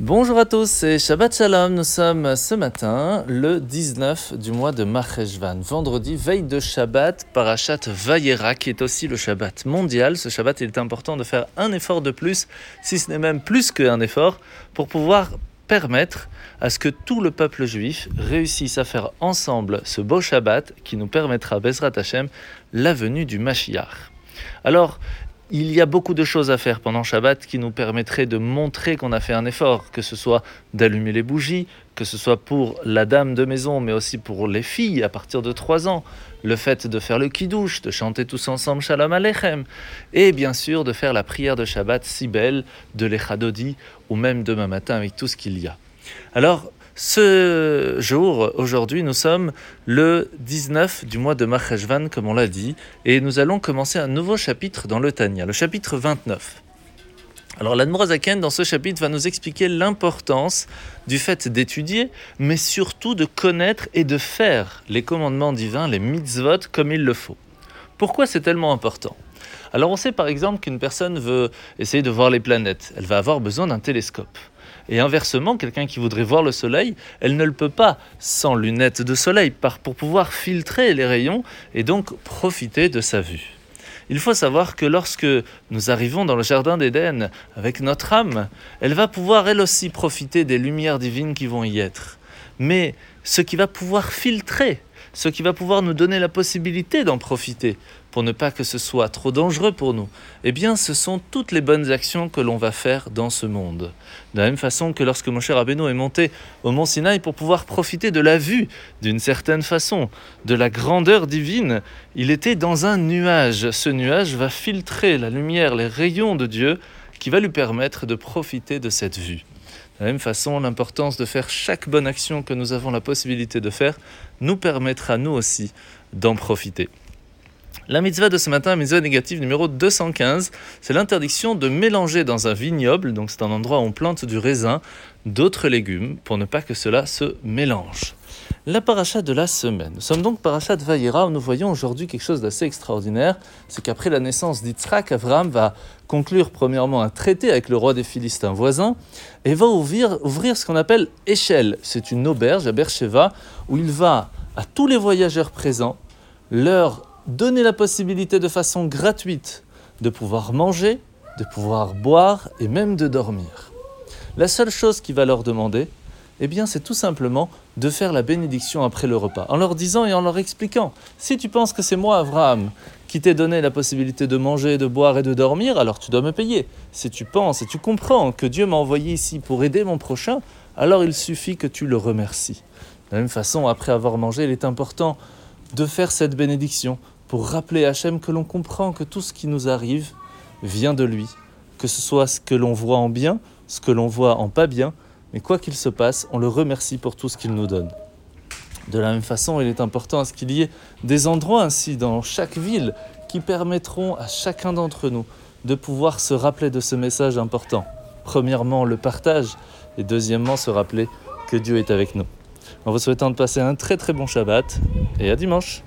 Bonjour à tous, c'est Shabbat Shalom. Nous sommes ce matin le 19 du mois de Maheshvan, vendredi, veille de Shabbat, Parashat Vayera, qui est aussi le Shabbat mondial. Ce Shabbat, il est important de faire un effort de plus, si ce n'est même plus qu'un effort, pour pouvoir permettre à ce que tout le peuple juif réussisse à faire ensemble ce beau Shabbat qui nous permettra, Bezrat Hashem, la venue du Mashiach. Alors, il y a beaucoup de choses à faire pendant Shabbat qui nous permettraient de montrer qu'on a fait un effort, que ce soit d'allumer les bougies, que ce soit pour la dame de maison, mais aussi pour les filles à partir de 3 ans, le fait de faire le kiddush, de chanter tous ensemble Shalom Aleichem, et bien sûr de faire la prière de Shabbat si belle de l'Echadodi, ou même demain matin avec tout ce qu'il y a. Alors, ce jour, aujourd'hui, nous sommes le 19 du mois de Maheshvan, comme on l'a dit, et nous allons commencer un nouveau chapitre dans le Tanya, le chapitre 29. Alors l'Admorazaken, dans ce chapitre, va nous expliquer l'importance du fait d'étudier, mais surtout de connaître et de faire les commandements divins, les mitzvot, comme il le faut. Pourquoi c'est tellement important? Alors on sait par exemple qu'une personne veut essayer de voir les planètes, elle va avoir besoin d'un télescope. Et inversement, quelqu'un qui voudrait voir le soleil, elle ne le peut pas sans lunettes de soleil pour pouvoir filtrer les rayons et donc profiter de sa vue. Il faut savoir que lorsque nous arrivons dans le jardin d'Éden avec notre âme, elle va pouvoir elle aussi profiter des lumières divines qui vont y être. Mais ce qui va pouvoir filtrer ce qui va pouvoir nous donner la possibilité d'en profiter, pour ne pas que ce soit trop dangereux pour nous, eh bien ce sont toutes les bonnes actions que l'on va faire dans ce monde. De la même façon que lorsque mon cher Rabbeinu est monté au mont Sinaï pour pouvoir profiter de la vue, d'une certaine façon, de la grandeur divine, il était dans un nuage. Ce nuage va filtrer la lumière, les rayons de Dieu, qui va lui permettre de profiter de cette vue. De la même façon, l'importance de faire chaque bonne action que nous avons la possibilité de faire nous permettra nous aussi d'en profiter. La mitzvah de ce matin, mitzvah négative numéro 215, c'est l'interdiction de mélanger dans un vignoble, donc c'est un endroit où on plante du raisin, d'autres légumes, pour ne pas que cela se mélange. La paracha de la semaine. Nous sommes donc paracha de Vayera où nous voyons aujourd'hui quelque chose d'assez extraordinaire. C'est qu'après la naissance d'Yitzhak, Avram va conclure premièrement un traité avec le roi des Philistins voisin et va ouvrir, ouvrir ce qu'on appelle Échelle. C'est une auberge à Beersheba où il va à tous les voyageurs présents leur donner la possibilité de façon gratuite de pouvoir manger, de pouvoir boire et même de dormir. La seule chose qu'il va leur demander, eh bien, c'est tout simplement de faire la bénédiction après le repas, en leur disant et en leur expliquant si tu penses que c'est moi, Abraham, qui t'ai donné la possibilité de manger, de boire et de dormir, alors tu dois me payer. Si tu penses et tu comprends que Dieu m'a envoyé ici pour aider mon prochain, alors il suffit que tu le remercies. De la même façon, après avoir mangé, il est important de faire cette bénédiction pour rappeler à Hachem que l'on comprend que tout ce qui nous arrive vient de lui, que ce soit ce que l'on voit en bien, ce que l'on voit en pas bien, mais quoi qu'il se passe, on le remercie pour tout ce qu'il nous donne. De la même façon, il est important à ce qu'il y ait des endroits ainsi dans chaque ville qui permettront à chacun d'entre nous de pouvoir se rappeler de ce message important. Premièrement, le partage et deuxièmement, se rappeler que Dieu est avec nous. En vous souhaitant de passer un très très bon Shabbat et à dimanche.